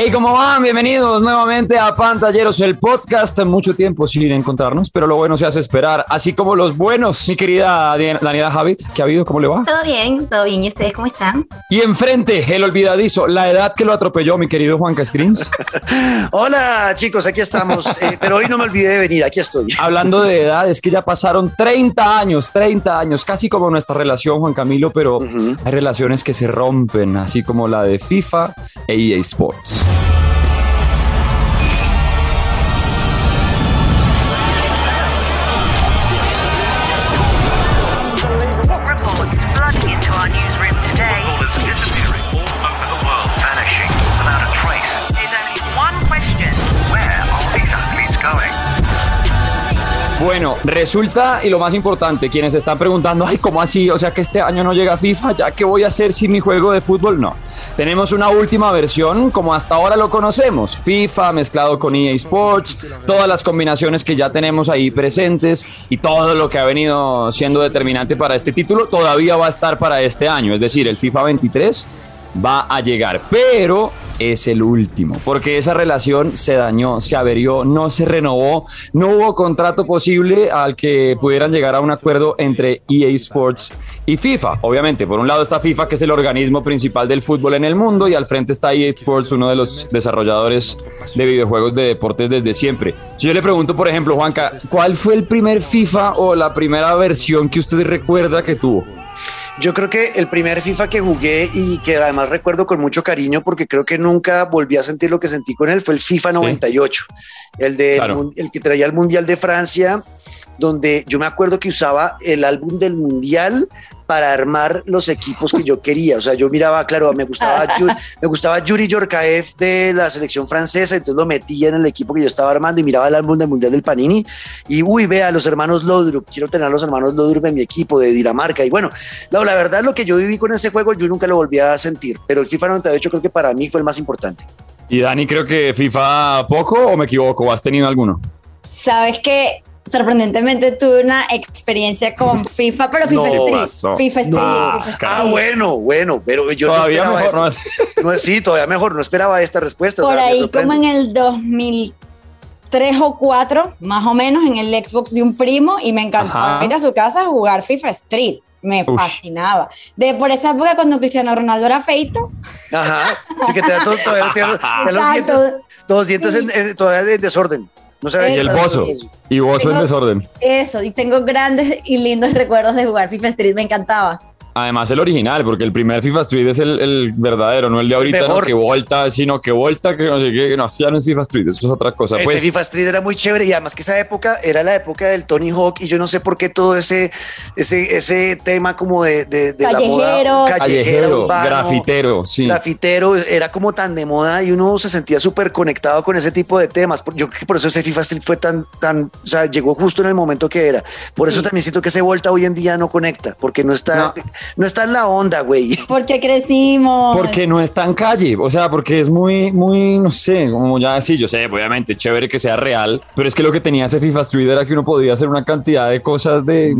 Hey, ¿cómo van? Bienvenidos nuevamente a Pantalleros, el podcast. Mucho tiempo sin encontrarnos, pero lo bueno se hace esperar, así como los buenos. Mi querida Daniela Javid, ¿qué ha habido? ¿Cómo le va? Todo bien, todo bien. ¿Y ustedes cómo están? Y enfrente, el olvidadizo, la edad que lo atropelló, mi querido Juan Cascrims. Hola, chicos, aquí estamos. Eh, pero hoy no me olvidé de venir, aquí estoy. Hablando de edad, es que ya pasaron 30 años, 30 años, casi como nuestra relación, Juan Camilo, pero hay relaciones que se rompen, así como la de FIFA e EA Sports. Bueno, resulta, y lo más importante, quienes están preguntando, ay, ¿cómo así? O sea que este año no llega FIFA, ¿ya qué voy a hacer sin mi juego de fútbol? No. Tenemos una última versión, como hasta ahora lo conocemos, FIFA mezclado con EA Sports, todas las combinaciones que ya tenemos ahí presentes y todo lo que ha venido siendo determinante para este título todavía va a estar para este año, es decir, el FIFA 23 va a llegar, pero es el último, porque esa relación se dañó, se averió, no se renovó, no hubo contrato posible al que pudieran llegar a un acuerdo entre EA Sports y FIFA. Obviamente, por un lado está FIFA, que es el organismo principal del fútbol en el mundo, y al frente está EA Sports, uno de los desarrolladores de videojuegos de deportes desde siempre. Si yo le pregunto, por ejemplo, Juanca, ¿cuál fue el primer FIFA o la primera versión que usted recuerda que tuvo? Yo creo que el primer FIFA que jugué y que además recuerdo con mucho cariño porque creo que nunca volví a sentir lo que sentí con él fue el FIFA 98, el, de, el que traía el Mundial de Francia, donde yo me acuerdo que usaba el álbum del Mundial para armar los equipos que yo quería. O sea, yo miraba, claro, me gustaba, me gustaba Yuri Yorkaev de la selección francesa, entonces lo metía en el equipo que yo estaba armando y miraba el álbum del Mundial del Panini y, uy, vea, los hermanos Lodrup, quiero tener a los hermanos Lodrup en mi equipo de Dinamarca. Y bueno, la, la verdad, lo que yo viví con ese juego, yo nunca lo volví a sentir, pero el FIFA 98 creo que para mí fue el más importante. Y Dani, creo que FIFA poco o me equivoco, ¿has tenido alguno? Sabes que sorprendentemente tuve una experiencia con FIFA, pero FIFA Street. FIFA Street. Ah, bueno, bueno, pero yo todavía no esperaba mejor, esto. No, sí, todavía mejor, no esperaba esta respuesta. Por ahí, como en el 2003 o 4, más o menos, en el Xbox de un primo, y me encantaba ir a su casa a jugar FIFA Street. Me Ush. fascinaba. De por esa época, cuando Cristiano Ronaldo era feito. Ajá, sí que te da todo, todavía, te da los dientes, los dientes sí. en, en, todavía en desorden. No se y el bozo. Y bozo en desorden. Eso, y tengo grandes y lindos recuerdos de jugar FIFA Street, me encantaba. Además el original, porque el primer FIFA Street es el, el verdadero, no el de ahorita, no que volta, sino que volta, que no sé qué, no, ya no es FIFA Street, eso es otra cosa. Ese pues, FIFA Street era muy chévere y además que esa época era la época del Tony Hawk y yo no sé por qué todo ese, ese, ese tema como de, de, de callejero, la moda, callejero, callejero urbano, grafitero, sí. Grafitero, era como tan de moda y uno se sentía súper conectado con ese tipo de temas. Yo creo que por eso ese FIFA Street fue tan, tan, o sea, llegó justo en el momento que era. Por eso sí. también siento que ese Volta hoy en día no conecta, porque no está, no, no está en la onda güey. Porque crecimos. Porque no está en calle, o sea, porque es muy, muy, no sé, como ya sí, yo sé, obviamente, chévere que sea real, pero es que lo que tenía ese FIFA Street era que uno podía hacer una cantidad de cosas de,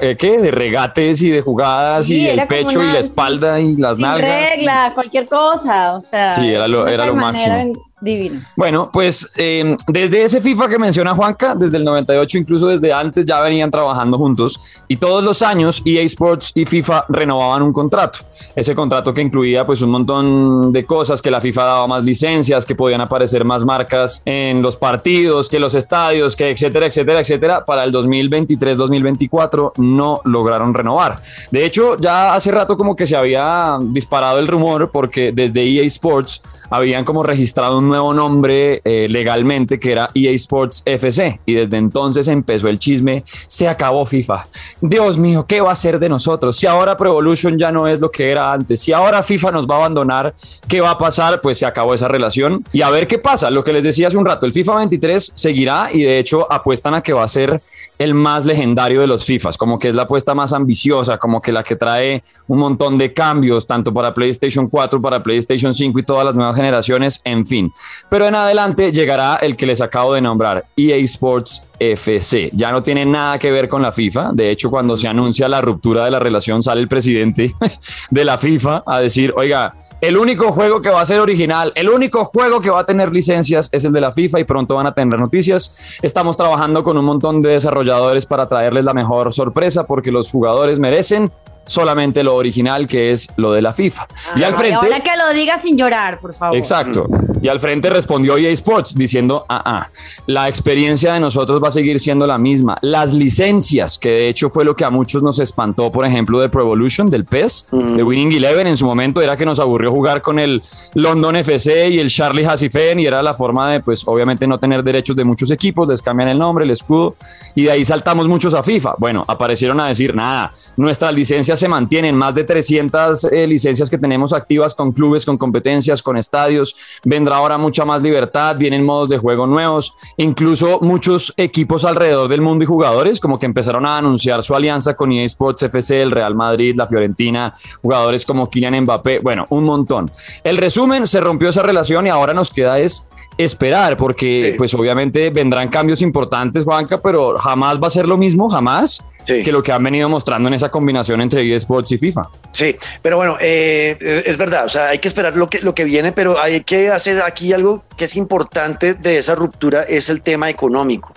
eh, ¿qué? De regates y de jugadas sí, y el pecho una, y la espalda y las sin nalgas. reglas, cualquier cosa, o sea. Sí, era lo, era lo máximo. Divino. Bueno, pues eh, desde ese FIFA que menciona Juanca, desde el 98, incluso desde antes, ya venían trabajando juntos y todos los años EA Sports y FIFA renovaban un contrato. Ese contrato que incluía pues un montón de cosas, que la FIFA daba más licencias, que podían aparecer más marcas en los partidos, que los estadios, que etcétera, etcétera, etcétera. Para el 2023-2024 no lograron renovar. De hecho, ya hace rato como que se había disparado el rumor porque desde EA Sports habían como registrado un nuevo nombre eh, legalmente que era EA Sports FC y desde entonces empezó el chisme, se acabó FIFA. Dios mío, ¿qué va a ser de nosotros? Si ahora Pro Evolution ya no es lo que era antes, si ahora FIFA nos va a abandonar, ¿qué va a pasar? Pues se acabó esa relación y a ver qué pasa. Lo que les decía hace un rato, el FIFA 23 seguirá y de hecho apuestan a que va a ser el más legendario de los FIFAs, como que es la apuesta más ambiciosa, como que la que trae un montón de cambios, tanto para PlayStation 4, para PlayStation 5 y todas las nuevas generaciones, en fin. Pero en adelante llegará el que les acabo de nombrar, EA Sports FC. Ya no tiene nada que ver con la FIFA. De hecho, cuando se anuncia la ruptura de la relación, sale el presidente de la FIFA a decir, oiga, El único juego que va a ser original, el único juego que va a tener licencias es el de la FIFA y pronto van a tener noticias. Estamos trabajando con un montón de desarrolladores para traerles la mejor sorpresa porque los jugadores merecen solamente lo original que es lo de la FIFA. y al frente. Ahora que lo diga sin llorar, por favor. Exacto. Y al frente respondió EA Sports diciendo: ah, ah, la experiencia de nosotros va a seguir siendo la misma. Las licencias, que de hecho fue lo que a muchos nos espantó, por ejemplo, de Pro Evolution, del PES, de Winning Eleven en su momento, era que nos aburrió jugar con el London FC y el Charlie Hassifen y era la forma de, pues, obviamente no tener derechos de muchos equipos, les cambian el nombre, el escudo y de ahí saltamos muchos a FIFA. Bueno, aparecieron a decir: nada, nuestras licencias se mantienen, más de 300 eh, licencias que tenemos activas con clubes, con competencias, con estadios. Vendrá ahora mucha más libertad, vienen modos de juego nuevos, incluso muchos equipos alrededor del mundo y jugadores como que empezaron a anunciar su alianza con EA Sports FC, el Real Madrid, la Fiorentina, jugadores como Kylian Mbappé, bueno, un montón. El resumen, se rompió esa relación y ahora nos queda es esperar, porque pues obviamente vendrán cambios importantes, Juanca, pero jamás va a ser lo mismo, jamás, que lo que han venido mostrando en esa combinación entre eSports y FIFA. Sí, pero bueno, eh, es verdad, o sea, hay que esperar lo que, lo que viene, pero hay que hacer aquí algo que es importante de esa ruptura, es el tema económico.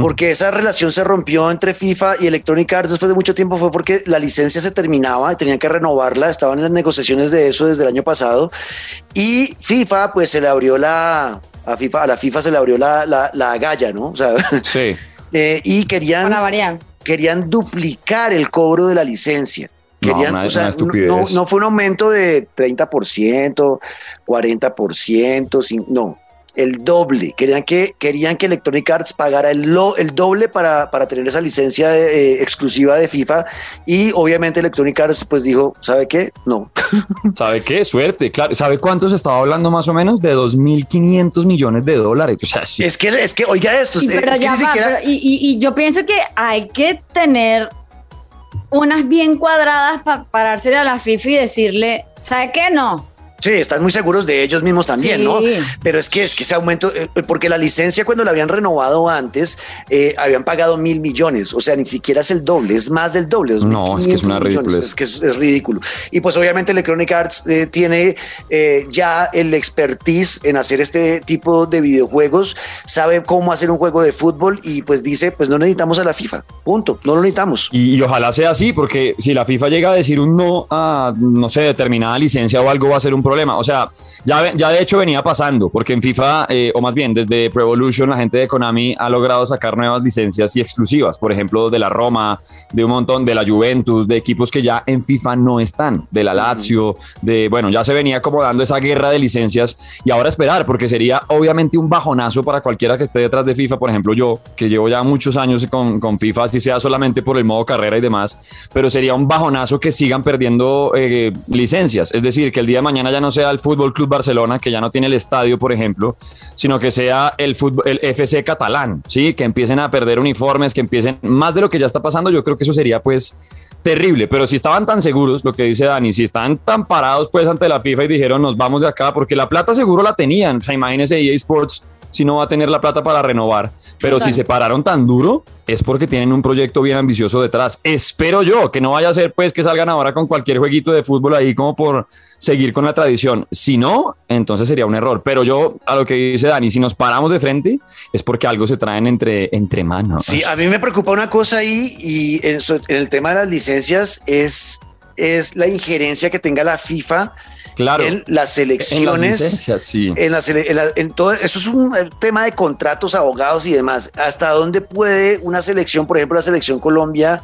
Porque esa relación se rompió entre FIFA y Electronic Arts después de mucho tiempo fue porque la licencia se terminaba y tenían que renovarla, estaban en las negociaciones de eso desde el año pasado y FIFA pues se le abrió la, a FIFA, a la FIFA se le abrió la, la, la galla, ¿no? O sea, sí. Eh, y querían, querían duplicar el cobro de la licencia. Querían, no, o sea, no, no, fue un aumento de 30%, 40%, no, el doble. Querían que, querían que Electronic Arts pagara el, el doble para, para, tener esa licencia eh, exclusiva de FIFA. Y obviamente Electronic Arts pues dijo, ¿sabe qué? No. ¿Sabe qué? Suerte. Claro. ¿Sabe cuánto se estaba hablando más o menos? De 2.500 millones de dólares. es, que, es que, oiga esto. y, yo pienso que hay que tener unas bien cuadradas para pararse a la FIFA y decirle, ¿sabe qué? No Sí, están muy seguros de ellos mismos también, ¿no? Pero es que es que ese aumento, eh, porque la licencia cuando la habían renovado antes, eh, habían pagado mil millones, o sea, ni siquiera es el doble, es más del doble. No, es que es una ridícula. Es que es, ridículo. Y pues obviamente Electronic Arts eh, tiene ya el expertise en hacer este tipo de videojuegos, sabe cómo hacer un juego de fútbol y pues dice, pues no necesitamos a la FIFA, punto, no lo necesitamos. Y, y ojalá sea así, porque si la FIFA llega a decir un no a, no sé, determinada licencia o algo, va a ser un problema. O sea, ya, ya de hecho venía pasando, porque en FIFA, eh, o más bien desde Pro Evolution, la gente de Konami ha logrado sacar nuevas licencias y exclusivas. Por ejemplo, de la Roma, de un montón, de la Juventus, de equipos que ya en FIFA no están, de la Lazio, de, bueno, ya se venía como dando esa guerra de licencias y ahora esperar, porque sería obviamente un bajonazo para cualquiera que esté detrás de FIFA. Por ejemplo, yo, que llevo ya muchos años con, con FIFA, si sea solamente por el modo carrera y demás, pero sería un bajonazo que sigan perdiendo eh, licencias. Es decir, que el día de mañana ya no sea el Fútbol Club Barcelona, que ya no tiene el estadio, por ejemplo, sino que sea el, fútbol, FC catalán, ¿sí? Que empiecen a perder uniformes, que empiecen más de lo que ya está pasando. Yo creo que eso sería, pues, terrible, pero si estaban tan seguros, lo que dice Dani, si están tan parados pues ante la FIFA y dijeron nos vamos de acá, porque la plata seguro la tenían, o sea, imagínense EA Sports si no va a tener la plata para renovar. Pero si se pararon tan duro, es porque tienen un proyecto bien ambicioso detrás. Espero yo que no vaya a ser pues que salgan ahora con cualquier jueguito de fútbol ahí como por seguir con la tradición. Si no, entonces sería un error. Pero yo, a lo que dice Dani, si nos paramos de frente, es porque algo se traen entre, entre manos. Sí, a mí me preocupa una cosa ahí y en, el tema de las licencias es, es la injerencia que tenga la FIFA claro. en las elecciones. En, las en, todo, eso es un tema de contratos, abogados y demás. ¿Hasta dónde puede una selección, por ejemplo, la selección Colombia,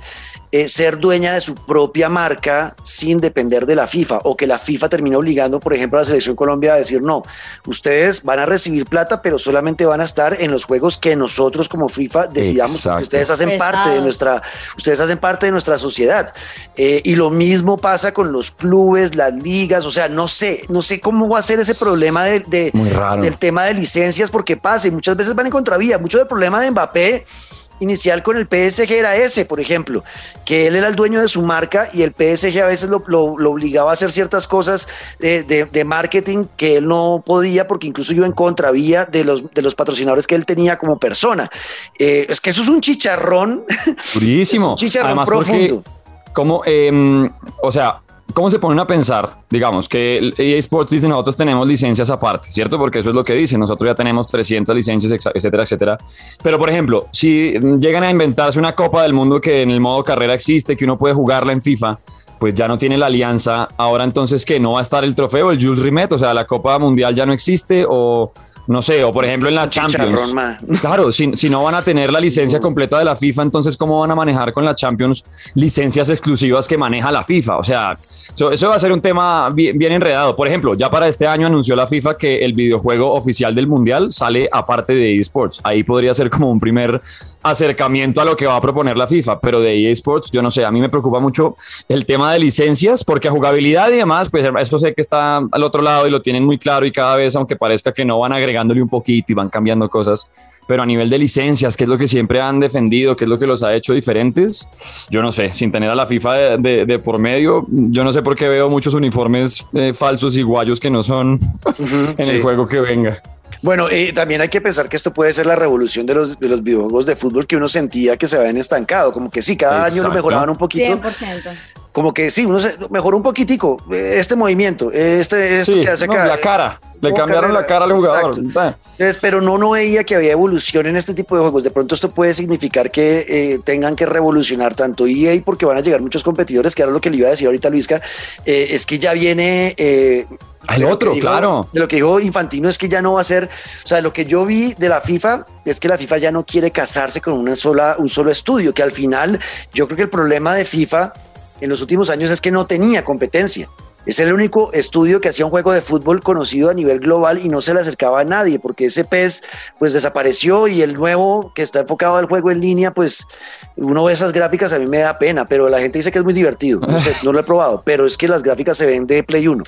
eh, ser dueña de su propia marca sin depender de la FIFA o que la FIFA termine obligando, por ejemplo, a la selección Colombia a decir no, ustedes van a recibir plata, pero solamente van a estar en los juegos que nosotros como FIFA decidamos. Ustedes hacen parte de nuestra, ustedes hacen parte de nuestra sociedad. Eh, y lo mismo pasa con los clubes, las ligas, o sea, no sé, no sé cómo va a ser ese problema de, del tema de licencias porque pasa y muchas veces van en contravía. Mucho del problema de Mbappé inicial con el PSG era ese, por ejemplo, que él era el dueño de su marca y el PSG a veces lo, obligaba a hacer ciertas cosas de, marketing que él no podía porque incluso iba en contravía de los, de los patrocinadores que él tenía como persona. Eh, es que eso es un chicharrón. Durísimo. un chicharrón profundo. como, em, o sea, ¿cómo se ponen a pensar? Digamos que EA Sports dice nosotros tenemos licencias aparte, ¿cierto? Porque eso es lo que dice, nosotros ya tenemos 300 licencias, etcétera, etcétera. Pero por ejemplo, si llegan a inventarse una Copa del Mundo que en el modo carrera existe, que uno puede jugarla en FIFA, pues ya no tiene la alianza. Ahora entonces, ¿qué? ¿No va a estar el trofeo, el Jules Rimet? O sea, la Copa Mundial ya no existe o no sé, o por ejemplo en la Champions. Claro, si, si, no van a tener la licencia completa de la FIFA, entonces ¿cómo van a manejar con la Champions licencias exclusivas que maneja la FIFA? O sea, eso, va a ser un tema bien, bien, enredado. Por ejemplo, ya para este año anunció la FIFA que el videojuego oficial del Mundial sale aparte de eSports. Ahí podría ser como un primer acercamiento a lo que va a proponer la FIFA, pero de eSports, yo no sé, a mí me preocupa mucho el tema de licencias, porque a jugabilidad y demás, pues esto sé que está al otro lado y lo tienen muy claro y cada vez, aunque parezca que no van agregándole un poquito y van cambiando cosas, pero a nivel de licencias, que es lo que siempre han defendido, que es lo que los ha hecho diferentes, yo no sé, sin tener a la FIFA de, por medio, yo no sé por qué veo muchos uniformes eh, falsos y guayos que no son en el juego que venga. Bueno, eh, también hay que pensar que esto puede ser la revolución de los, de los videojuegos de fútbol que uno sentía que se habían estancado, como que sí, cada año lo mejoraban un poquito. 100%. Como que sí, uno se mejoró un poquitico eh, este movimiento, este, esto que hace La cara, le cambiaron la cara al jugador. pero no, no veía que había evolución en este tipo de juegos. De pronto esto puede significar que eh, tengan que revolucionar tanto EA porque van a llegar muchos competidores, que era lo que le iba a decir ahorita Luisca, es que ya viene al otro, claro. De lo que dijo Infantino es que ya no va a ser, o sea, lo que yo vi de la FIFA es que la FIFA ya no quiere casarse con una sola, un solo estudio, que al final yo creo que el problema de FIFA en los últimos años es que no tenía competencia. Es el único estudio que hacía un juego de fútbol conocido a nivel global y no se le acercaba a nadie porque ese PES pues desapareció y el nuevo que está enfocado al juego en línea pues uno ve esas gráficas a mí me da pena, pero la gente dice que es muy divertido. No, sé, no lo he probado, pero es que las gráficas se ven de Play 1.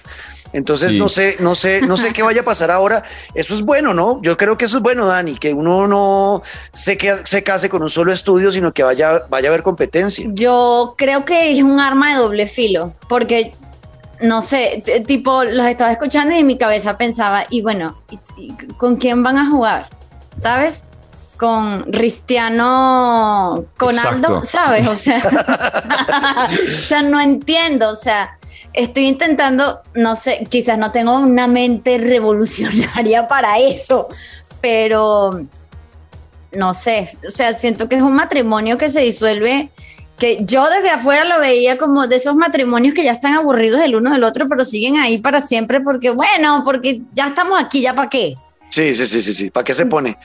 Entonces no sé, no sé, no sé qué vaya a pasar ahora. Eso es bueno, ¿no? Yo creo que eso es bueno, Dani, que uno no se, que, se case con un solo estudio, sino que vaya, vaya a haber competencia. Yo creo que es un arma de doble filo, porque no sé, tipo, los estaba escuchando y en mi cabeza pensaba, y bueno, ¿con quién van a jugar? ¿Sabes? Con Cristiano Conaldo, ¿sabes? O sea, o sea, no entiendo, o sea, estoy intentando, no sé, quizás no tengo una mente revolucionaria para eso, pero no sé, o sea, siento que es un matrimonio que se disuelve, que yo desde afuera lo veía como de esos matrimonios que ya están aburridos el uno del otro, pero siguen ahí para siempre porque, bueno, porque ya estamos aquí, ¿ya para qué? Sí, sí, sí, sí, sí. ¿Para qué se pone?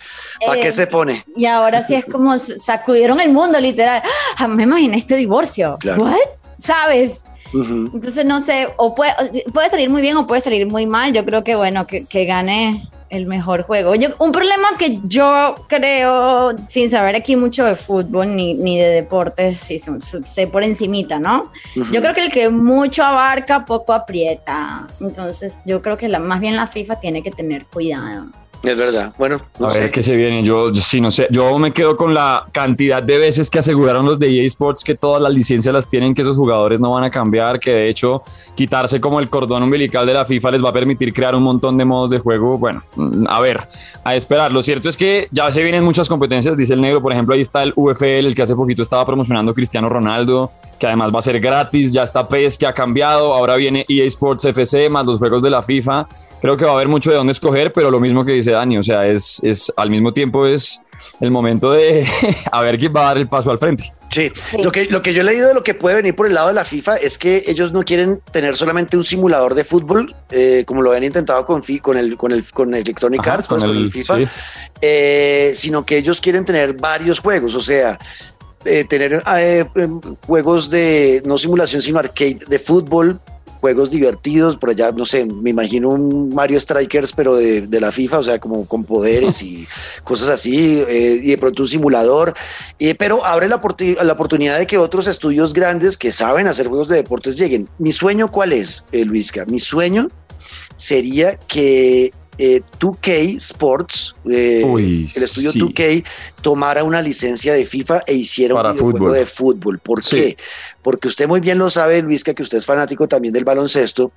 ¿Para qué se pone? Y ahora sí es como sacudieron el mundo, literal. Ah, me imaginé este divorcio. ¿What? ¿Sabes? Entonces, no sé, o puede, puede salir muy bien o puede salir muy mal. Yo creo que, bueno, que, que gane el mejor juego. Yo, un problema que yo creo, sin saber aquí mucho de fútbol ni, ni de deportes, si sé por encimita, ¿no? Yo creo que el que mucho abarca, poco aprieta. Entonces, yo creo que la, más bien la FIFA tiene que tener cuidado. Es verdad. Bueno, a ver qué se viene. Yo, sí, no sé. Yo me quedo con la cantidad de veces que aseguraron los de EA Sports que todas las licencias las tienen, que esos jugadores no van a cambiar, que de hecho quitarse como el cordón umbilical de la FIFA les va a permitir crear un montón de modos de juego. Bueno, a ver, a esperar. Lo cierto es que ya se vienen muchas competencias, dice el negro. Por ejemplo, ahí está el UFL, el que hace poquito estaba promocionando Cristiano Ronaldo, que además va a ser gratis. Ya está PES, que ha cambiado. Ahora viene EA Sports FC, más los juegos de la FIFA creo que va a haber mucho de dónde escoger, pero lo mismo que dice Dani, o sea, es, es al mismo tiempo es el momento de a ver quién va a dar el paso al frente. Sí. Lo, que, lo que yo he leído de lo que puede venir por el lado de la FIFA es que ellos no quieren tener solamente un simulador de fútbol, eh, como lo habían intentado con, con, el, con, el, con Electronic Arts, con, el, FIFA, eh, sino que ellos quieren tener varios juegos, o sea, eh, tener em, juegos de no simulación, sino arcade de fútbol, juegos divertidos, por allá, no sé, me imagino un Mario Strikers, pero de, la FIFA, o sea, como con poderes y cosas así, eh, y de pronto un simulador, eh, pero abre la, la, oportunidad de que otros estudios grandes que saben hacer juegos de deportes lleguen. Mi sueño, ¿cuál es, eh, Luisca? Mi sueño sería que 2K eh, Sports, eh, el estudio 2K, tomara una licencia de FIFA e hiciera un videojuego de fútbol. ¿Por qué? Porque usted muy bien lo sabe, Luisca, que usted es fanático también del baloncesto,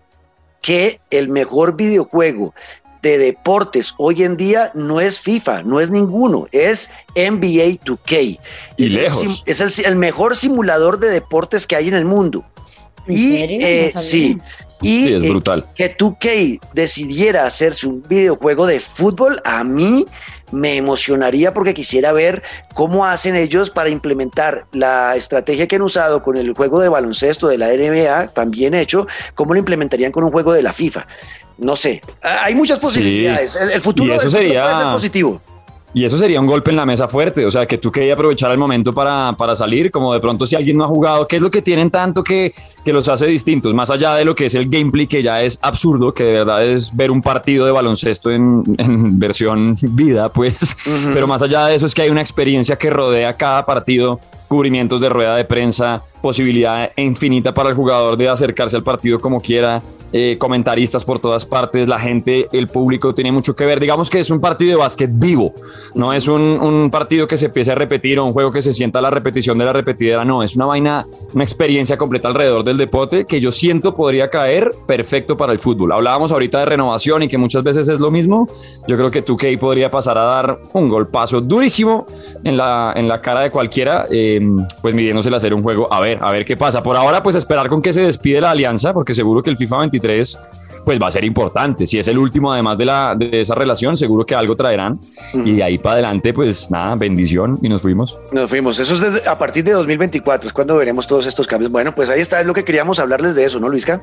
que el mejor videojuego de deportes hoy en día no es FIFA, no es ninguno, es NBA 2K. Y es, lejos. El, es el, mejor simulador de deportes que hay en el mundo. y eh, sí, y es brutal. que 2K decidiera hacerse un videojuego de fútbol, a mí me emocionaría porque quisiera ver cómo hacen ellos para implementar la estrategia que han usado con el juego de baloncesto de la NBA, tan bien hecho, cómo lo implementarían con un juego de la FIFA. No sé, hay muchas posibilidades. El, futuro, eso sería... puede ser positivo. Y eso sería un golpe en la mesa fuerte, o sea, que tú querías aprovechar el momento para, para, salir, como de pronto si alguien no ha jugado, ¿qué es lo que tienen tanto que, que, los hace distintos? Más allá de lo que es el gameplay, que ya es absurdo, que de verdad es ver un partido de baloncesto en, en versión vida, pues, pero más allá de eso es que hay una experiencia que rodea cada partido, cubrimientos de rueda de prensa, posibilidad infinita para el jugador de acercarse al partido como quiera, eh, comentaristas por todas partes, la gente, el público tiene mucho que ver. Digamos que es un partido de básquet vivo, no es un, un, partido que se empiece a repetir o un juego que se sienta la repetición de la repetidera, no, es una vaina, una experiencia completa alrededor del deporte que yo siento podría caer perfecto para el fútbol. Hablábamos ahorita de renovación y que muchas veces es lo mismo. Yo creo que 2K podría pasar a dar un golpazo durísimo en la, en la cara de cualquiera, eh, pues midiéndose el hacer un juego. A ver, a ver qué pasa. Por ahora, pues esperar con que se despide la alianza, porque seguro que el FIFA 20 pues va a ser importante. Si es el último, además de, la, de esa relación, seguro que algo traerán. Y de ahí para adelante, pues nada, bendición y nos fuimos. Nos fuimos. Eso es a partir de 2024, es cuando veremos todos estos cambios. Bueno, pues ahí está, es lo que queríamos hablarles de eso, ¿no, Luisca?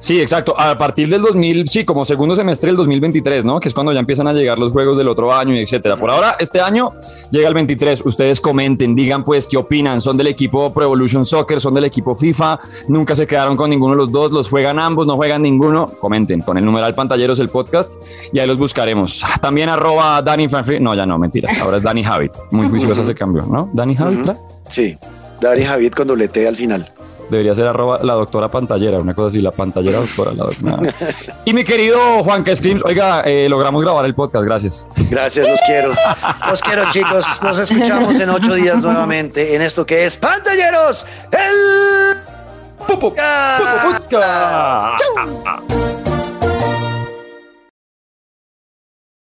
Sí, exacto. A partir del 2000, sí, como segundo semestre del 2023, ¿no? Que es cuando ya empiezan a llegar los juegos del otro año y etcétera. Por ahora, este año llega el 23. Ustedes comenten, digan pues qué opinan. ¿Son del equipo Pro Evolution Soccer? ¿Son del equipo FIFA? ¿Nunca se quedaron con ninguno de los dos? ¿Los juegan ambos? ¿No juegan ninguno? Comenten con el numeral pantalleros el podcast y ahí los buscaremos. También arroba Dani No, ya no, mentiras. Ahora es Dani Javid. Muy juiciosa se cambió, ¿no? Dani Javid. Sí, Dani Javid con doble T al final. Debería ser arroba la doctora pantallera, una cosa así, la pantallera doctora. La doctora. y mi querido Juan Screams, oiga, eh, logramos grabar el podcast, gracias. Gracias, los quiero. Los quiero, chicos. Nos escuchamos en ocho días nuevamente en esto que es Pantalleros, el Podcast.